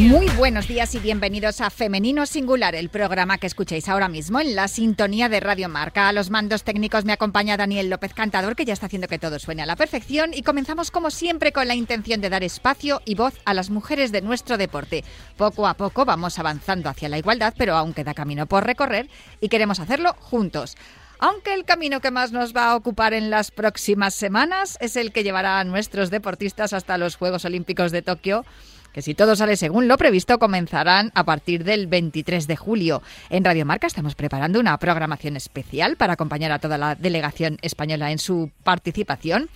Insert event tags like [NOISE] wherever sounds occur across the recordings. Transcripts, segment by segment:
Muy buenos días y bienvenidos a Femenino Singular, el programa que escucháis ahora mismo en la sintonía de Radio Marca. A los mandos técnicos me acompaña Daniel López Cantador, que ya está haciendo que todo suene a la perfección. Y comenzamos, como siempre, con la intención de dar espacio y voz a las mujeres de nuestro deporte. Poco a poco vamos avanzando hacia la igualdad, pero aún queda camino por recorrer y queremos hacerlo juntos. Aunque el camino que más nos va a ocupar en las próximas semanas es el que llevará a nuestros deportistas hasta los Juegos Olímpicos de Tokio que si todo sale según lo previsto comenzarán a partir del 23 de julio. En Radio Marca estamos preparando una programación especial para acompañar a toda la delegación española en su participación.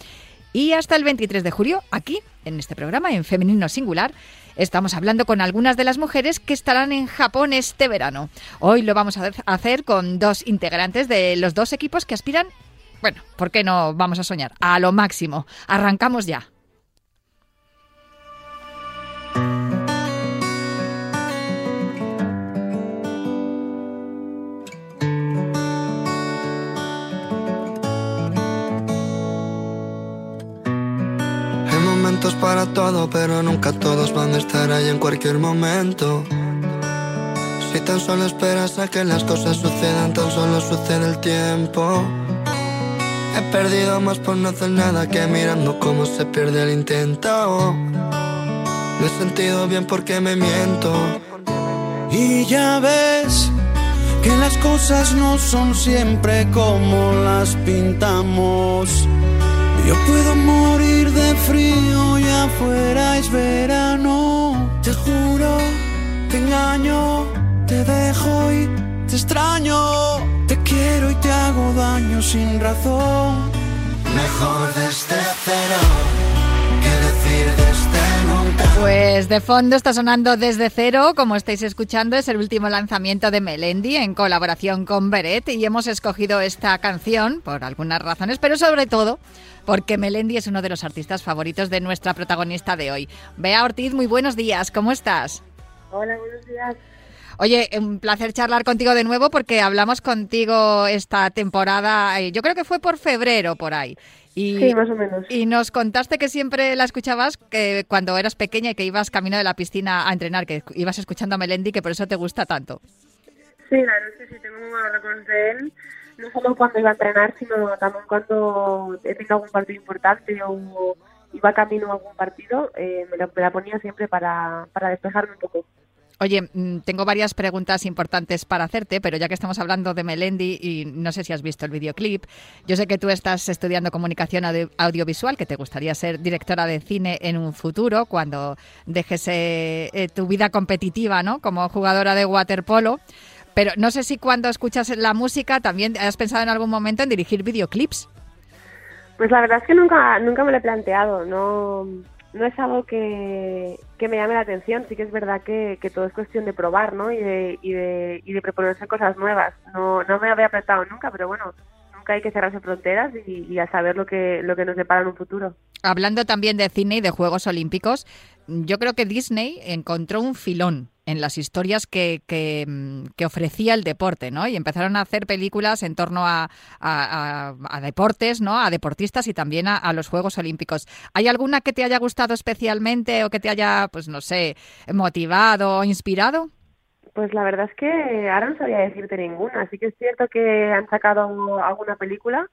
Y hasta el 23 de julio, aquí, en este programa, en Femenino Singular, estamos hablando con algunas de las mujeres que estarán en Japón este verano. Hoy lo vamos a hacer con dos integrantes de los dos equipos que aspiran, bueno, ¿por qué no vamos a soñar? A lo máximo. Arrancamos ya. Para todo, pero nunca todos van a estar ahí en cualquier momento. Si tan solo esperas a que las cosas sucedan, tan solo sucede el tiempo. He perdido más por no hacer nada que mirando cómo se pierde el intento. Me he sentido bien porque me miento. Y ya ves que las cosas no son siempre como las pintamos. Yo puedo morir de frío y afuera es verano. Te juro, te engaño, te dejo y te extraño. Te quiero y te hago daño sin razón. Mejor desde cero Pues de fondo está sonando desde cero, como estáis escuchando, es el último lanzamiento de Melendi en colaboración con Beret y hemos escogido esta canción por algunas razones, pero sobre todo porque Melendi es uno de los artistas favoritos de nuestra protagonista de hoy. Bea Ortiz, muy buenos días, ¿cómo estás? Hola, buenos días. Oye, un placer charlar contigo de nuevo porque hablamos contigo esta temporada, eh, yo creo que fue por febrero por ahí. Y, sí, más o menos. Y nos contaste que siempre la escuchabas que cuando eras pequeña y que ibas camino de la piscina a entrenar, que ibas escuchando a Melendi, que por eso te gusta tanto. Sí, claro, sí, sí, tengo muy recuerdos de él no solo cuando iba a entrenar, sino también cuando tenía algún partido importante o iba camino a algún partido, eh, me, la, ponía siempre para, para despejarme un poco. Oye, mm, tengo varias preguntas importantes para hacerte, pero ya que estamos hablando de Melendi y no sé si has visto el videoclip, yo sé que tú estás estudiando comunicación audiovisual, que te gustaría ser directora de cine en un futuro cuando dejes eh, eh, tu vida competitiva, ¿no? Como jugadora de waterpolo. Pero no sé si cuando escuchas la música también has pensado en algún momento en dirigir videoclips. Pues la verdad es que nunca, nunca me lo he planteado. No, no es algo que, me llame la atención. Sí que es verdad que, todo es cuestión de probar, ¿no? Y de, y de, y de proponerse cosas nuevas. No, no me había planteado nunca, pero bueno, nunca hay que cerrarse fronteras y, y, a saber lo que, lo que nos depara en un futuro. Hablando también de cine y de Juegos Olímpicos, yo creo que Disney encontró un filón en las historias que, mm, que, ofrecía el deporte, ¿no? Y empezaron a hacer películas en torno a, a, deportes, ¿no? A deportistas y también a, los Juegos Olímpicos. ¿Hay alguna que te haya gustado especialmente o que te haya, pues no sé, motivado o inspirado? Pues la verdad es que ahora no sabía decirte ninguna. Así que es cierto que han sacado alguna película,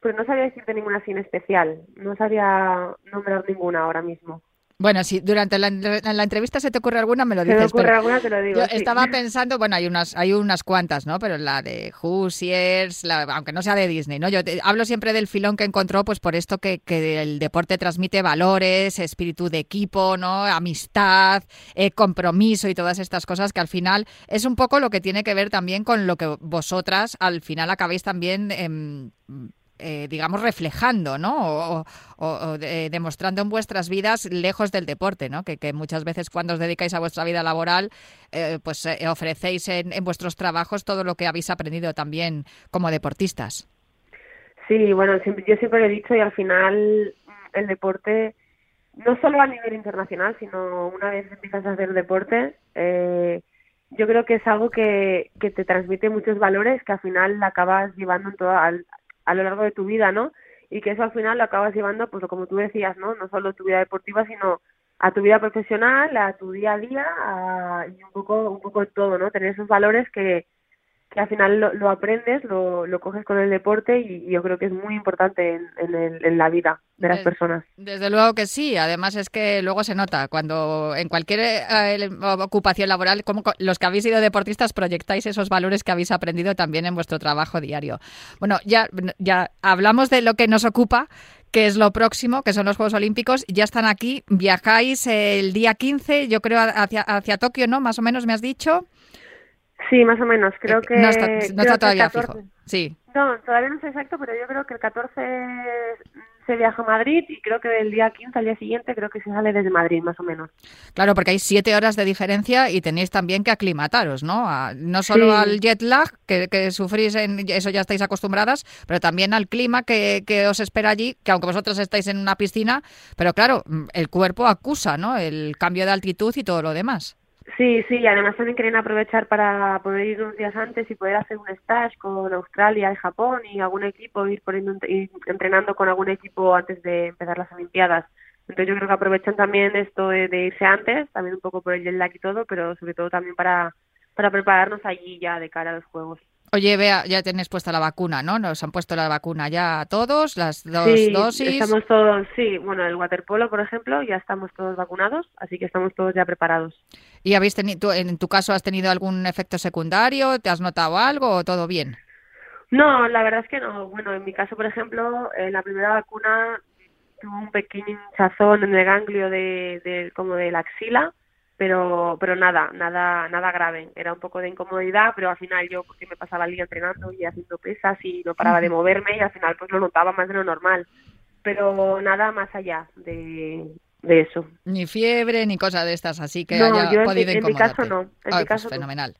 pero no sabía decirte ninguna sin especial. No sabía nombrar ninguna ahora mismo. Bueno, si durante la, entrevista se te ocurre alguna, me lo dices. Se ocurre alguna, te lo digo. Yo estaba pensando, bueno, hay unas, hay unas cuantas, ¿no? Pero la de Hoosiers, la, aunque no sea de Disney, ¿no? Yo hablo siempre del filón que encontró, pues por esto que, que el deporte transmite valores, espíritu de equipo, ¿no? Amistad, eh, compromiso y todas estas cosas que al final es un poco lo que tiene que ver también con lo que vosotras al final acabáis también. eh, digamos, reflejando, ¿no? O, demostrando en vuestras vidas lejos del deporte, ¿no? Que, muchas veces cuando os dedicáis a vuestra vida laboral, pues ofrecéis en, vuestros trabajos todo lo que habéis aprendido también como deportistas. Sí, bueno, yo siempre he dicho y al final el deporte no solo a nivel internacional, sino una vez empiezas a hacer deporte, eh, yo creo que es algo que, que te transmite muchos valores que al final acabas llevando en todo, a lo largo de tu vida, ¿no? Y que eso al final lo acabas llevando, pues como tú decías, ¿no? No solo tu vida deportiva, sino a tu vida profesional, a tu día a día y un poco, un poco todo, ¿no? Tener esos valores que, que al final lo, aprendes, lo, lo, coges con el deporte y, yo creo que es muy importante en, en, la vida de las personas. Desde luego que sí, además es que luego se nota cuando en cualquier eh, ocupación laboral, como los que habéis sido deportistas proyectáis esos valores que habéis aprendido también en vuestro trabajo diario. Bueno, ya, ya hablamos de lo que nos ocupa, que es lo próximo, que son los Juegos Olímpicos. Ya están aquí, viajáis el día 15, yo creo, hacia, hacia Tokio, ¿no? Más o menos me has dicho. Sí, más o menos. Creo que. No está, todavía fijo. Sí. No, todavía no sé exacto, pero yo creo que el 14 se viaja a Madrid y creo que el día 15 al día siguiente creo que se sale desde Madrid, más o menos. Claro, porque hay siete horas de diferencia y tenéis también que aclimataros, ¿no? no solo al jet lag, que, que, sufrís, en, eso ya estáis acostumbradas, pero también al clima que, que os espera allí, que aunque vosotros estáis en una piscina, pero claro, el cuerpo acusa, ¿no? El cambio de altitud y todo lo demás. Sí, sí, además también querían aprovechar para poder ir unos días antes y poder hacer un stage con Australia y Japón y algún equipo, ir, poniendo, ir entrenando con algún equipo antes de empezar las Olimpiadas. Entonces yo creo que aprovechan también esto de, irse antes, también un poco por el jet lag y todo, pero sobre todo también para prepararnos allí ya de cara a los Juegos. Oye, vea, ya tenéis puesta la vacuna, ¿no? Nos han puesto la vacuna ya todos, las dos sí, dosis. Estamos todos, sí, bueno, el waterpolo, por ejemplo, ya estamos todos vacunados, así que estamos todos ya preparados. ¿Y habéis tenido, en tu caso, has tenido algún efecto secundario? ¿Te has notado algo o todo bien? No, la verdad es que no. Bueno, en mi caso, por ejemplo, en la primera vacuna tuve un pequeño hinchazón en el ganglio de, de como de la axila pero pero nada nada nada grave. Era un poco de incomodidad pero al final yo porque me pasaba el día entrenando y haciendo pesas y no paraba de moverme y al final pues lo notaba más de lo normal. Pero nada más allá de, de eso. Ni fiebre ni cosa de estas así que haya yo podido en, en mi caso no en mi pues caso fenomenal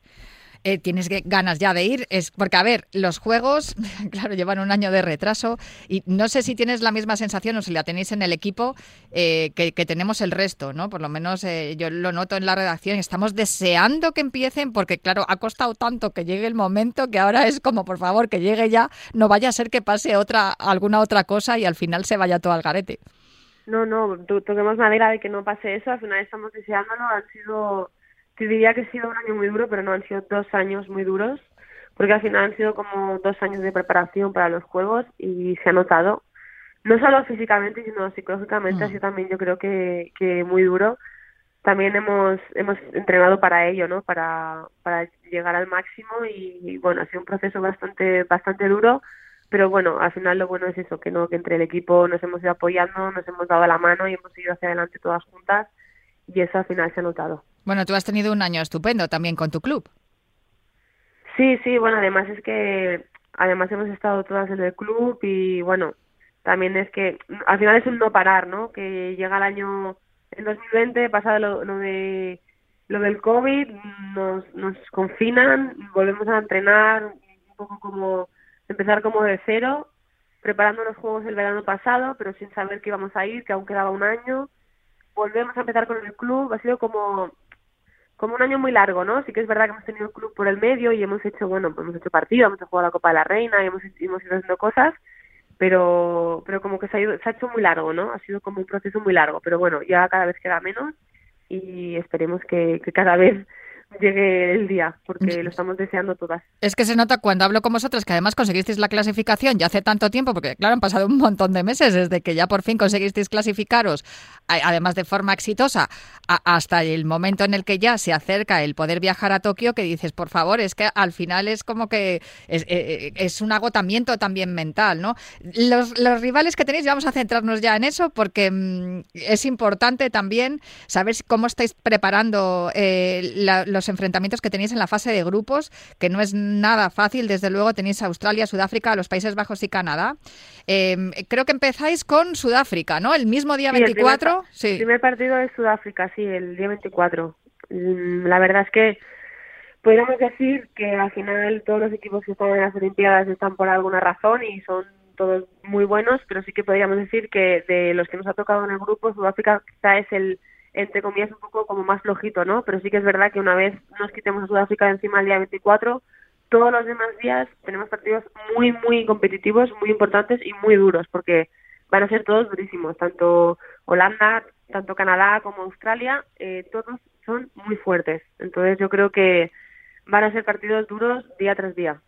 eh, tienes ganas ya de ir. Es porque, a ver, los juegos, [LAUGHS] claro, llevan un año de retraso y no sé si tienes la misma sensación o si la tenéis en el equipo eh, que, tenemos el resto, ¿no? Por lo menos eh, yo lo noto en la redacción. Estamos deseando que empiecen porque, claro, ha costado tanto que llegue el momento que ahora es como, por favor, que llegue ya. No vaya a ser que pase otra alguna otra cosa y al final se vaya todo al garete. No, no, toquemos madera de que no pase eso. Al final estamos deseándolo. Han sido te diría que ha sido un año muy duro, pero no han sido dos años muy duros, porque al final han sido como dos años de preparación para los juegos y se ha notado, no solo físicamente, sino psicológicamente, ha mm. sido también yo creo que, que muy duro. También hemos, hemos entrenado para ello, ¿no? Para, para llegar al máximo y, bueno, ha sido un proceso bastante, bastante duro, pero bueno, al final lo bueno es eso, que no, que entre el equipo nos hemos ido apoyando, nos hemos dado la mano y hemos ido hacia adelante todas juntas y eso al final se ha notado. Bueno, tú has tenido un año estupendo también con tu club. Sí, sí, bueno, además es que además hemos estado todas en el club y bueno, también es que al final es un no parar, ¿no? Que llega el año en 2020, pasado lo, lo de lo del COVID, nos, nos confinan, volvemos a entrenar un poco como empezar como de cero, preparando los juegos el verano pasado, pero sin saber que íbamos a ir, que aún quedaba un año. Volvemos a empezar con el club, ha sido como como un año muy largo, ¿no? Sí que es verdad que hemos tenido el club por el medio y hemos hecho, bueno, pues hemos hecho partido, hemos jugado la Copa de la Reina y hemos, hemos ido haciendo cosas, pero pero como que se ha, ido, se ha hecho muy largo, ¿no? Ha sido como un proceso muy largo, pero bueno, ya cada vez queda menos y esperemos que, que cada vez llegue el día, porque lo estamos deseando todas. Es que se nota cuando hablo con vosotras que además conseguisteis la clasificación ya hace tanto tiempo, porque claro, han pasado un montón de meses desde que ya por fin conseguisteis clasificaros, además de forma exitosa, hasta el momento en el que ya se acerca el poder viajar a Tokio, que dices, por favor, es que al final es como que es, eh, eh, es un agotamiento también mental, ¿no? Los, los, rivales que tenéis, vamos a centrarnos ya en eso, porque mm, es importante también saber cómo estáis preparando eh, los los enfrentamientos que tenéis en la fase de grupos, que no es nada fácil. Desde luego tenéis Australia, Sudáfrica, los Países Bajos y Canadá. Em, creo que empezáis con Sudáfrica, ¿no? El mismo día 24. El sí. el primer partido es Sudáfrica, sí, el día 24. Mm, la verdad es que podríamos decir que al final todos los equipos que están en las Olimpiadas están por alguna razón y son todos muy buenos, pero sí que podríamos decir que de los que nos ha tocado en el grupo, Sudáfrica quizá es el, entre comillas, un poco como más flojito, ¿no? Pero sí que es verdad que una vez nos quitemos a Sudáfrica de encima el día 24, todos los demás días tenemos partidos muy, muy competitivos, muy importantes y muy duros, porque van a ser todos durísimos, tanto Holanda, tanto Canadá como Australia, eh, todos son muy fuertes. Entonces yo creo que van a ser partidos duros día tras día.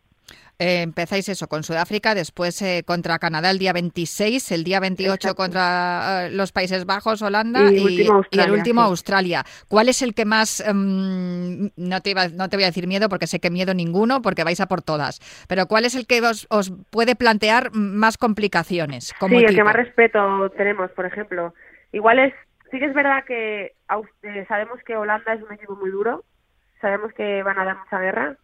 Eh, empezáis eso con Sudáfrica, después eh, contra Canadá el día 26, el día 28 contra eh, los Países Bajos, Holanda y, el último Australia. ¿Cuál es el que más, em, no, te no te voy a decir miedo porque sé que miedo ninguno porque vais a por todas, pero cuál es el que os, puede plantear más complicaciones? Como sí, el que más respeto tenemos, por ejemplo. Igual es, sí que es verdad que sabemos que Holanda es un equipo muy duro, sabemos que van a dar mucha guerra,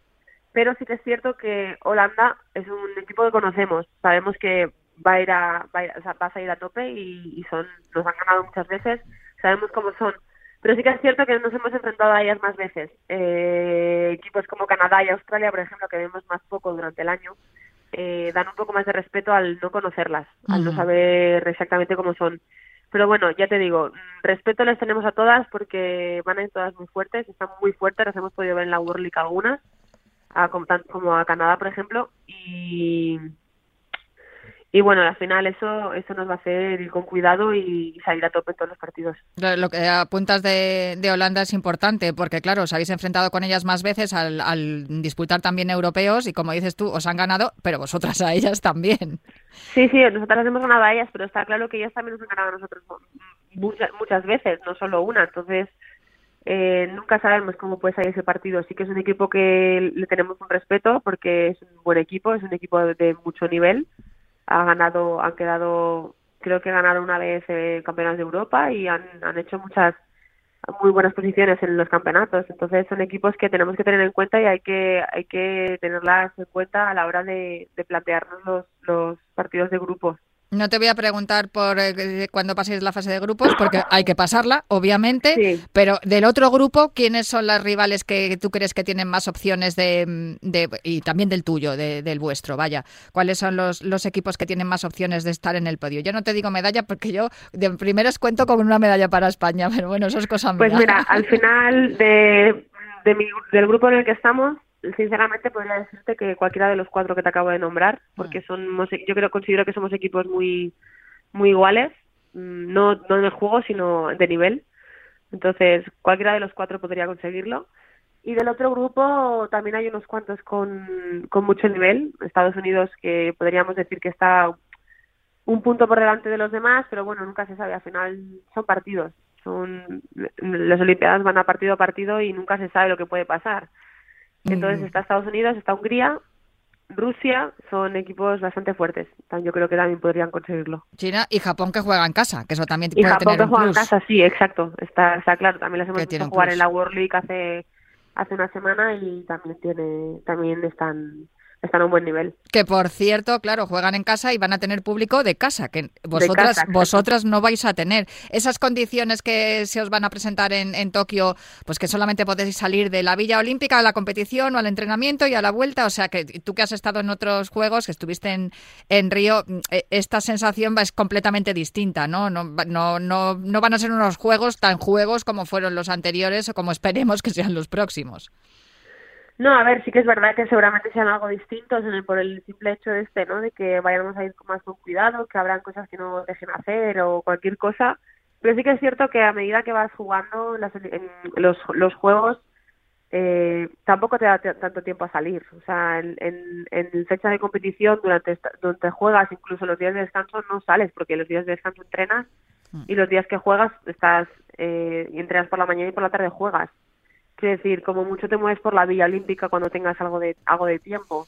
pero sí que es cierto que Holanda es un equipo que conocemos, sabemos que va a ir a, va a, salir a tope y, son nos han ganado muchas veces, sabemos cómo son, pero sí que es cierto que nos hemos enfrentado a ellas más veces. Eh, equipos como Canadá y Australia, por ejemplo, que vemos más poco durante el año, eh, dan un poco más de respeto al no conocerlas, al no saber exactamente cómo son. Pero bueno, ya te digo, respeto les tenemos a todas porque van a ir todas muy fuertes, están muy fuertes, las hemos podido ver en la World League algunas, a, como a Canadá, por ejemplo, y, y bueno, al final eso eso nos va a hacer ir con cuidado y salir a tope en todos los partidos. Lo que apuntas de, de Holanda es importante porque, claro, os habéis enfrentado con ellas más veces al, al, disputar también europeos y, como dices tú, os han ganado, pero vosotras a ellas también. Sí, sí, nosotras hemos ganado a ellas, pero está claro que ellas también nos han ganado a nosotros muchas, muchas veces, no solo una. Entonces, eh, nunca sabemos cómo puede salir ese partido. Sí que es un equipo que le tenemos un respeto porque es un buen equipo, es un equipo de, mucho nivel. Ha ganado, han quedado, creo que han ganado una vez eh, campeonatos de Europa y han, han hecho muchas muy buenas posiciones en los campeonatos. Entonces son equipos que tenemos que tener en cuenta y hay que hay que tenerlas en cuenta a la hora de, de plantearnos los, los partidos de grupos. No te voy a preguntar por eh, cuando paséis la fase de grupos, porque hay que pasarla, obviamente. Pero del otro grupo, ¿quiénes son las rivales que tú crees que tienen más opciones de, y también del tuyo, del vuestro? Vaya, ¿cuáles son los, los equipos que tienen más opciones de estar en el podio? Yo no te digo medalla porque yo de primeros cuento con una medalla para España, [LAUGHS] pero bueno, eso es cosa mía. Pues mira, al final de, del grupo en el que estamos, sinceramente podría decirte que cualquiera de los cuatro que te acabo de nombrar, porque mm. somos, yo creo, considero que somos equipos muy, muy iguales, mm, no, no en el juego, sino de nivel. Entonces, cualquiera de los cuatro podría conseguirlo. Y del otro grupo también hay unos cuantos con, con mucho nivel. Estados Unidos, que podríamos decir que está un punto por delante de los demás, pero bueno, nunca se sabe. Al final son partidos. Son, las Olimpiadas van a partido a partido y nunca se sabe lo que puede pasar. Entonces está Estados Unidos, está Hungría, Rusia, son equipos bastante fuertes. Yo creo que también podrían conseguirlo. China y Japón que juega en casa, que eso también y Japón que juega en casa, sí, exacto. Está, está claro. También las hemos visto jugar en la World League hace hace una semana y también tiene también están están a un buen nivel. Que por cierto, claro, juegan en casa y van a tener público de casa, que vosotras, vosotras no vais a tener. Esas condiciones que se os van a presentar en, en, Tokio, pues que solamente podéis salir de la Villa Olímpica a la competición o al entrenamiento y a la vuelta. O sea, que tú que has estado en otros juegos, que estuviste en, en Río, eh, esta sensación es completamente distinta, ¿no? No, no, no, no van a ser unos juegos tan juegos como fueron los anteriores o como esperemos que sean los próximos. No, a ver, sí que es verdad que seguramente sean algo distintos por el simple hecho de este, ¿no? De que vayamos a ir más con cuidado, que habrán cosas que no dejen hacer o cualquier cosa. Pero sí que es cierto que a medida que vas jugando en los, los juegos, eh, tampoco te da tanto tiempo a salir. O sea, en, en, en fecha de competición, durante, durante juegas, incluso los días de descanso, no sales, porque los días de descanso entrenas mm. y los días que juegas estás eh, y entrenas por la mañana y por la tarde juegas. Quiero decir, como mucho te mueves por la Villa Olímpica cuando tengas algo de, algo de tiempo.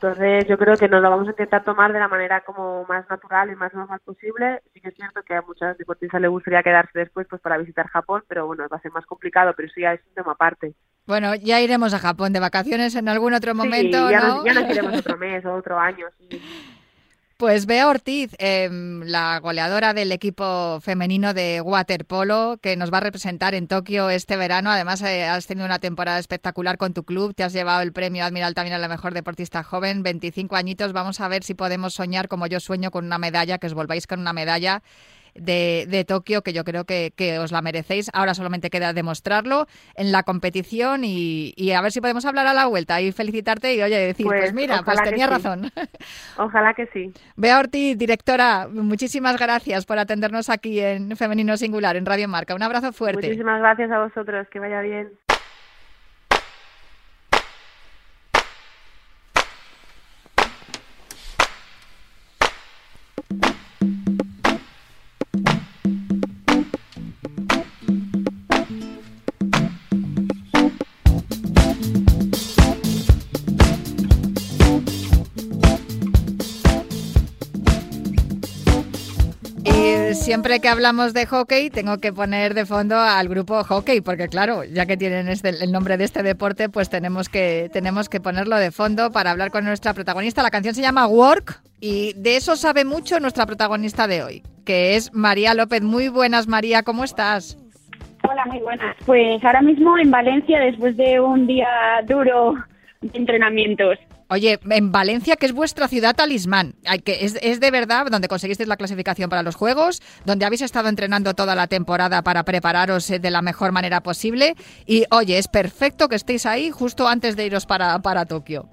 Entonces yo creo que nos lo vamos a intentar tomar de la manera como más natural y más normal posible. Sí que es cierto que a muchas deportistas les gustaría quedarse después pues para visitar Japón, pero bueno, va a ser más complicado, pero eso ya es un tema aparte. Bueno, ya iremos a Japón de vacaciones en algún otro momento, sí, ya ¿no? Nos, ya nos iremos [LAUGHS] otro mes o otro año, sí. Pues Bea Ortiz, eh, la goleadora del equipo femenino de waterpolo, que nos va a representar en Tokio este verano. Además, eh, has tenido una temporada espectacular con tu club. Te has llevado el premio Admiral también a la mejor deportista joven, 25 añitos. Vamos a ver si podemos soñar como yo sueño con una medalla, que os volváis con una medalla de, de Tokio, que yo creo que, que, os la merecéis. Ahora solamente queda demostrarlo en la competición y, y, a ver si podemos hablar a la vuelta y felicitarte y, oye, decir, pues, pues mira, pues tenía sí. razón. [LAUGHS] Ojalá que sí. Bea Ortiz, directora, muchísimas gracias por atendernos aquí en Femenino Singular, en Radio Marca. Un abrazo fuerte. Muchísimas gracias a vosotros, que vaya bien. Siempre que hablamos de hockey tengo que poner de fondo al grupo hockey, porque claro, ya que tienen este, el nombre de este deporte, pues tenemos que, tenemos que ponerlo de fondo para hablar con nuestra protagonista. La canción se llama Work y de eso sabe mucho nuestra protagonista de hoy, que es María López. Muy buenas, María, ¿cómo estás? Hola, muy buenas. Pues ahora mismo en Valencia, después de un día duro de entrenamientos. Oye, en Valencia, que es vuestra ciudad talismán, que es, es, de verdad donde conseguisteis la clasificación para los Juegos, donde habéis estado entrenando toda la temporada para prepararos de la mejor manera posible. Y oye, es perfecto que estéis ahí justo antes de iros para, para Tokio.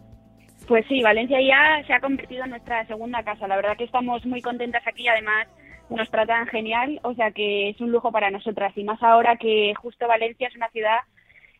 Pues sí, Valencia ya se ha convertido en nuestra segunda casa. La verdad que estamos muy contentas aquí, además nos tratan genial, o sea que es un lujo para nosotras. Y más ahora que justo Valencia es una ciudad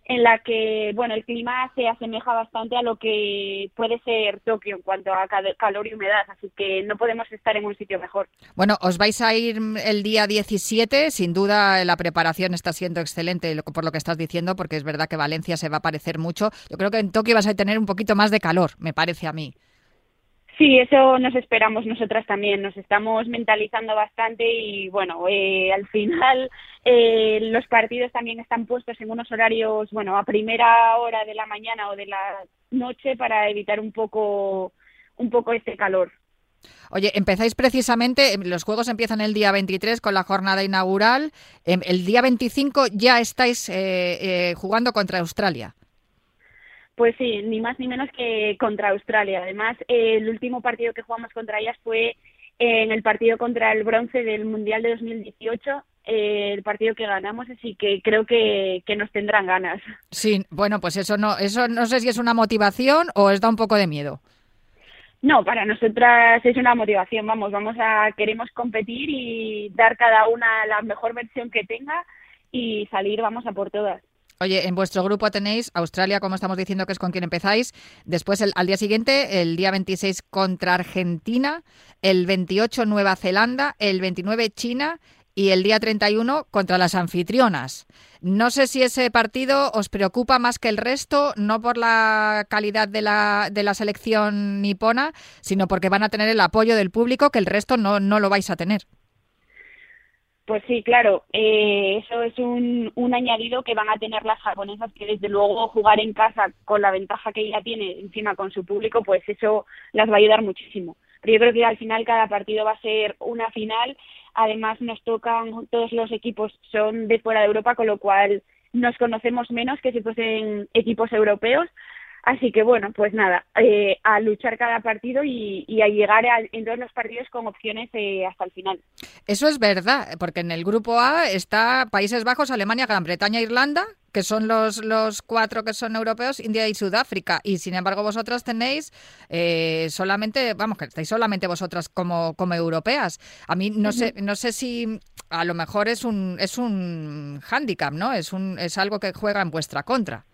en la que, bueno, el clima se asemeja bastante a lo que puede ser Tokio en cuanto a calor y humedad, así que no podemos estar en un sitio mejor. Bueno, os vais a ir el día 17, sin duda la preparación está siendo excelente por lo que estás diciendo, porque es verdad que Valencia se va a parecer mucho. Yo creo que en Tokio vas a tener un poquito más de calor, me parece a mí. Sí, eso nos esperamos nosotras también. Nos estamos mentalizando bastante y bueno, eh, al final eh, los partidos también están puestos en unos horarios, bueno, a primera hora de la mañana o de la noche para evitar un poco, un poco este calor. Oye, empezáis precisamente, los juegos empiezan el día 23 con la jornada inaugural. El día 25 ya estáis eh, eh, jugando contra Australia. Pues sí, ni más ni menos que contra Australia. Además, eh, el último partido que jugamos contra ellas fue en el partido contra el bronce del Mundial de 2018, eh, el partido que ganamos, así que creo que, que, nos tendrán ganas. Sí, bueno, pues eso no, eso no sé si es una motivación o os da un poco de miedo. No, para nosotras es una motivación, vamos, vamos a, queremos competir y dar cada una la mejor versión que tenga y salir, vamos a por todas. Oye, en vuestro grupo tenéis Australia, como estamos diciendo, que es con quien empezáis. Después, el, al día siguiente, el día 26 contra Argentina, el 28 Nueva Zelanda, el 29 China y el día 31 contra las anfitrionas. No sé si ese partido os preocupa más que el resto, no por la calidad de la, de la selección nipona, sino porque van a tener el apoyo del público que el resto no, no lo vais a tener. Pues sí, claro, eh, eso es un, un añadido que van a tener las japonesas, que desde luego jugar en casa con la ventaja que ella tiene encima con su público, pues eso las va a ayudar muchísimo. Pero yo creo que al final cada partido va a ser una final, además nos tocan, todos los equipos son de fuera de Europa, con lo cual nos conocemos menos que si fuesen equipos europeos, Así que bueno, pues nada, eh, a luchar cada partido y, y a llegar a, en todos los partidos con opciones eh, hasta el final. Eso es verdad, porque en el grupo A está Países Bajos, Alemania, Gran Bretaña, Irlanda, que son los, los cuatro que son europeos, India y Sudáfrica. Y sin embargo vosotras tenéis eh, solamente, vamos, que estáis solamente vosotras como, como europeas. A mí no uh -huh. sé, no sé si a lo mejor es un, es un hándicap, ¿no? Es, un, es algo que juega en vuestra contra.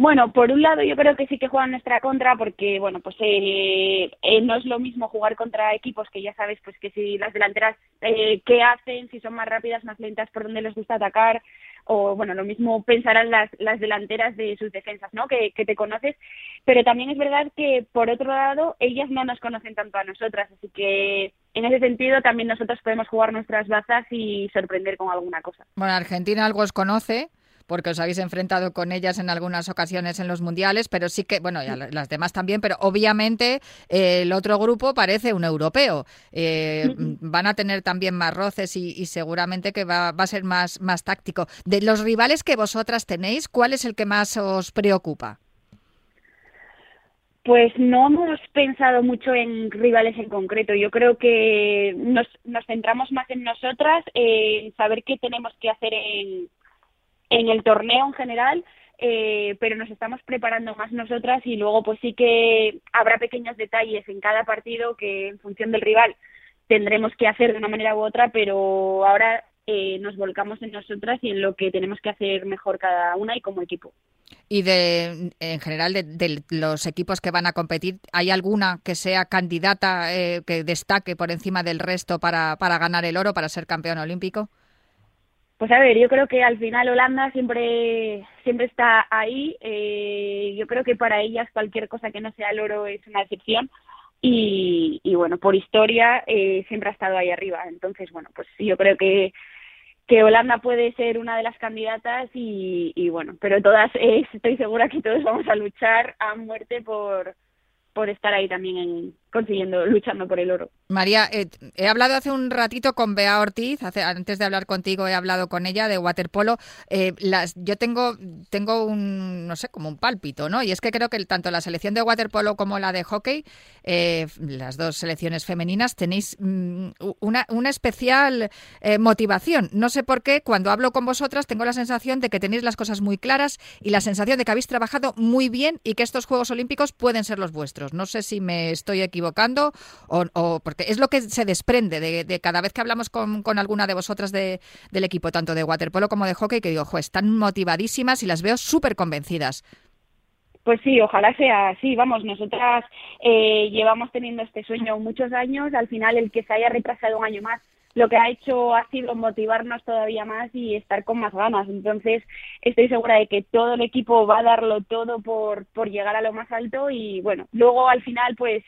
Bueno, por un lado yo creo que sí que juegan nuestra contra porque, bueno, pues eh, eh, no es lo mismo jugar contra equipos que ya sabes, pues que si las delanteras, eh, qué hacen, si son más rápidas, más lentas, por dónde les gusta atacar, o bueno, lo mismo pensarán las, las delanteras de sus defensas, ¿no? Que, que te conoces, pero también es verdad que por otro lado ellas no nos conocen tanto a nosotras, así que en ese sentido también nosotros podemos jugar nuestras bazas y sorprender con alguna cosa. Bueno, Argentina algo os conoce, porque os habéis enfrentado con ellas en algunas ocasiones en los mundiales, pero sí que, bueno, ya las demás también, pero obviamente eh, el otro grupo parece un europeo. Eh, van a tener también más roces y, seguramente que va, va, a ser más, más táctico. De los rivales que vosotras tenéis, ¿cuál es el que más os preocupa? Pues no hemos pensado mucho en rivales en concreto. Yo creo que nos, nos centramos más en nosotras, en saber qué tenemos que hacer en, en el torneo en general, eh, pero nos estamos preparando más nosotras y luego pues sí que habrá pequeños detalles en cada partido que en función del rival tendremos que hacer de una manera u otra, pero ahora eh, nos volcamos en nosotras y en lo que tenemos que hacer mejor cada una y como equipo. Y de, en general, de, los equipos que van a competir, ¿hay alguna que sea candidata eh, que destaque por encima del resto para, para ganar el oro, para ser campeón olímpico? Pues a ver, yo creo que al final Holanda siempre siempre está ahí. Eh, yo creo que para ellas cualquier cosa que no sea el oro es una excepción. Y, bueno, por historia eh, siempre ha estado ahí arriba. Entonces, bueno, pues yo creo que, que Holanda puede ser una de las candidatas y, bueno, pero todas, eh, estoy segura que todos vamos a luchar a muerte por, por estar ahí también en, consiguiendo, luchando por el oro. María, eh, he hablado hace un ratito con Bea Ortiz, hace, antes de hablar contigo he hablado con ella de waterpolo. Eh, yo tengo, tengo un, no sé, como un pálpito, ¿no? Y es que creo que tanto la selección de waterpolo como la de hockey, eh, las dos selecciones femeninas, tenéis mm, una, una especial motivación. No sé por qué, cuando hablo con vosotras tengo la sensación de que tenéis las cosas muy claras y la sensación de que habéis trabajado muy bien y que estos Juegos Olímpicos pueden ser los vuestros. No sé si me estoy equivocando equivocando o, porque es lo que se desprende de, cada vez que hablamos con, alguna de vosotras de, del equipo, tanto de waterpolo como de hockey, que digo, jo, están motivadísimas y las veo súper convencidas. Pues sí, ojalá sea así. Vamos, nosotras eh, llevamos teniendo este sueño muchos años. Al final, el que se haya retrasado un año más, lo que ha hecho ha sido motivarnos todavía más y estar con más ganas. Entonces, estoy segura de que todo el equipo va a darlo todo por, por llegar a lo más alto y, bueno, luego al final, pues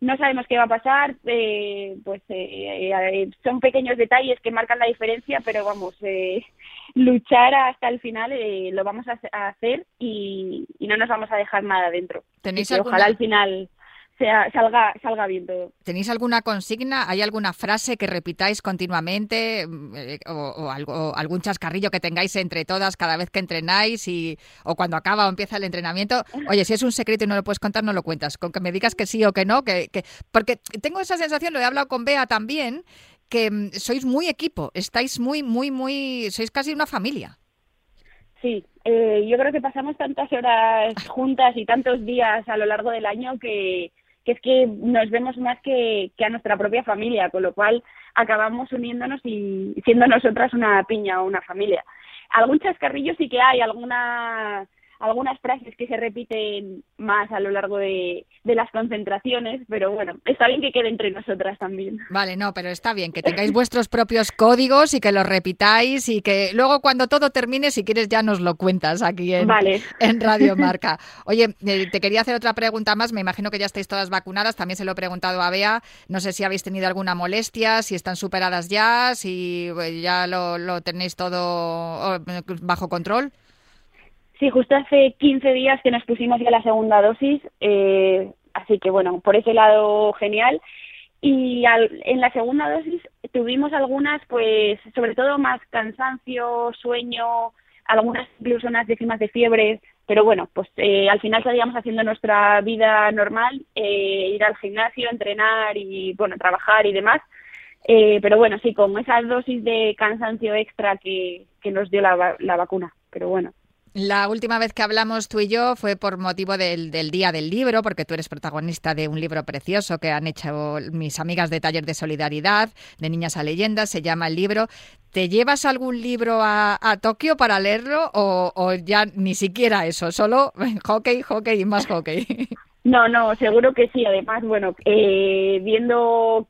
no sabemos qué va a pasar, eh, pues eh, eh, son pequeños detalles que marcan la diferencia, pero vamos, [LAUGHS] luchar hasta el final lo vamos a, hacer y, no nos vamos a dejar nada dentro. ¿Tenéis Ojalá al final salga, salga bien todo. ¿Tenéis alguna consigna? ¿Hay alguna frase que repitáis continuamente mm, eh, o, algo, algún chascarrillo que tengáis entre todas cada vez que entrenáis y, o cuando acaba o empieza el entrenamiento? Oye, si es un secreto y no lo puedes contar, no lo cuentas. Con que me digas que sí o que no, que, que porque tengo esa sensación, lo he hablado con Bea también, que mm, sois muy equipo, estáis muy, muy, muy, sois casi una familia. Sí, eh, yo creo que pasamos tantas horas juntas y tantos días a lo largo del año que, que es que nos vemos más que, que a nuestra propia familia, con lo cual acabamos uniéndonos y siendo nosotras una piña o una familia. Algún chascarrillo sí que hay, alguna algunas frases que se repiten más a lo largo de, las concentraciones, pero bueno, está bien que quede entre nosotras también. Vale, no, pero está bien que tengáis vuestros propios códigos y que los repitáis y que luego cuando todo termine, si quieres, ya nos lo cuentas aquí en, en Radio [LAUGHS] Marca. Oye, eh, te quería hacer otra pregunta más, me imagino que ya estáis todas vacunadas, también se lo he preguntado a Bea, no sé si habéis tenido alguna molestia, si están superadas ya, si eh, ya lo, lo tenéis todo oh, bajo control. Sí, justo hace 15 días que nos pusimos ya la segunda dosis, eh, así que bueno, por ese lado genial. Y en la segunda dosis tuvimos algunas, pues sobre todo más cansancio, sueño, algunas incluso unas décimas de fiebre, pero bueno, pues eh, al final seguíamos haciendo nuestra vida normal, eh, ir al gimnasio, entrenar y bueno, trabajar y demás. pero bueno, sí, con esa dosis de cansancio extra que, que nos dio la, la vacuna, pero bueno. La última vez que hablamos tú y yo fue por motivo del, Día del Libro, porque tú eres protagonista de un libro precioso que han hecho mis amigas de Taller de Solidaridad, de Niñas a Leyendas, se llama el libro. ¿Te llevas algún libro a, Tokio para leerlo o, ya ni siquiera eso, solo [LAUGHS] hockey, hockey y más hockey? [LAUGHS] No, no, seguro que sí. Además, bueno, eh, viendo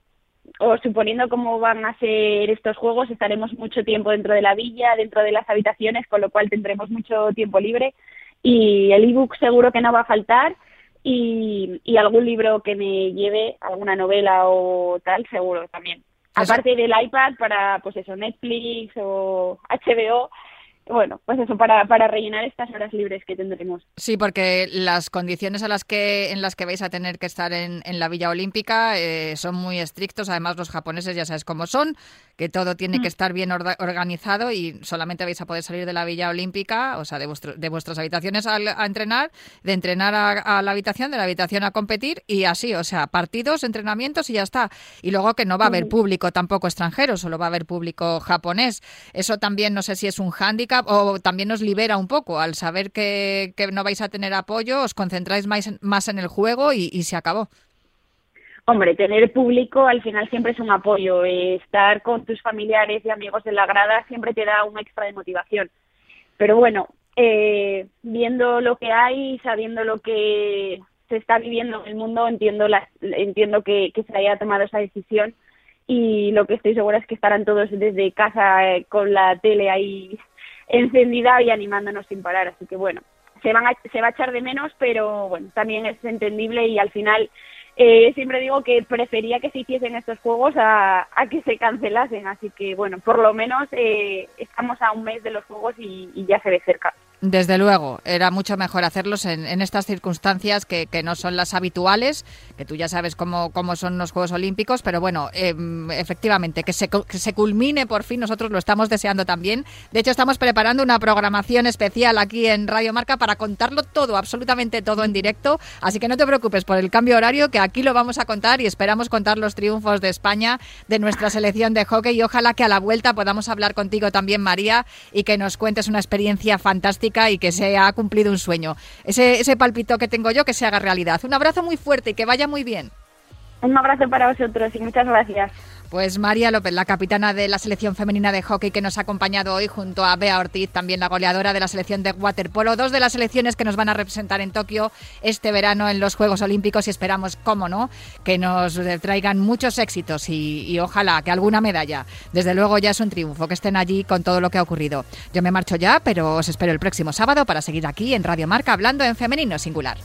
o suponiendo cómo van a ser estos juegos, estaremos mucho tiempo dentro de la villa, dentro de las habitaciones, con lo cual tendremos mucho tiempo libre y el ebook seguro que no va a faltar y, y algún libro que me lleve, alguna novela o tal, seguro también. Aparte del iPad para, pues eso, Netflix o HBO, bueno, pues eso, para, para rellenar estas horas libres que tendremos. Sí, porque las condiciones a las que, en las que vais a tener que estar en, en la Villa Olímpica eh, son muy estrictos. Además, los japoneses ya sabes cómo son, que todo tiene que mm. estar bien organizado y solamente vais a poder salir de la Villa Olímpica, o sea, de, vuestro, de vuestras habitaciones a, entrenar, de entrenar a, la habitación, de la habitación a competir y así, o sea, partidos, entrenamientos y ya está. Y luego que no va a haber público tampoco extranjero, solo va a haber público japonés. Eso también no sé si es un hándicap o también nos libera un poco al saber que, no vais a tener apoyo, os concentráis más, más en el juego y, se acabó. Hombre, tener público al final siempre es un apoyo. Estar con tus familiares y amigos en la grada siempre te da un extra de motivación. Pero bueno, eh, viendo lo que hay, sabiendo lo que se está viviendo en el mundo, entiendo, la, entiendo que, que se haya tomado esa decisión y lo que estoy segura es que estarán todos desde casa eh, con la tele ahí encendida y animándonos sin parar. Así que bueno, se, van se va a echar de menos, pero bueno, también es entendible y al final eh, siempre digo que prefería que se hiciesen estos juegos a, que se cancelasen, así que bueno, por lo menos eh, estamos a un mes de los juegos y, y ya se ve cerca. Desde luego, era mucho mejor hacerlos en, estas circunstancias que, no son las habituales, que tú ya sabes cómo, cómo son los Juegos Olímpicos, pero bueno, em, efectivamente, que se, que se culmine por fin, nosotros lo estamos deseando también. De hecho, estamos preparando una programación especial aquí en Radio Marca para contarlo todo, absolutamente todo en directo, así que no te preocupes por el cambio horario, que aquí lo vamos a contar y esperamos contar los triunfos de España, de nuestra selección de hockey y ojalá que a la vuelta podamos hablar contigo también, María, y que nos cuentes una experiencia fantástica y que se ha cumplido un sueño. Ese, ese palpito que tengo yo que se haga realidad. Un abrazo muy fuerte y que vaya muy bien. Un abrazo para vosotros y muchas gracias. Pues María López, la capitana de la selección femenina de hockey que nos ha acompañado hoy junto a Bea Ortiz, también la goleadora de la selección de waterpolo, dos de las selecciones que nos van a representar en Tokio este verano en los Juegos Olímpicos y esperamos, cómo no, que nos traigan muchos éxitos y, ojalá que alguna medalla. Desde luego ya es un triunfo que estén allí con todo lo que ha ocurrido. Yo me marcho ya, pero os espero el próximo sábado para seguir aquí en Radio Marca hablando en femenino singular.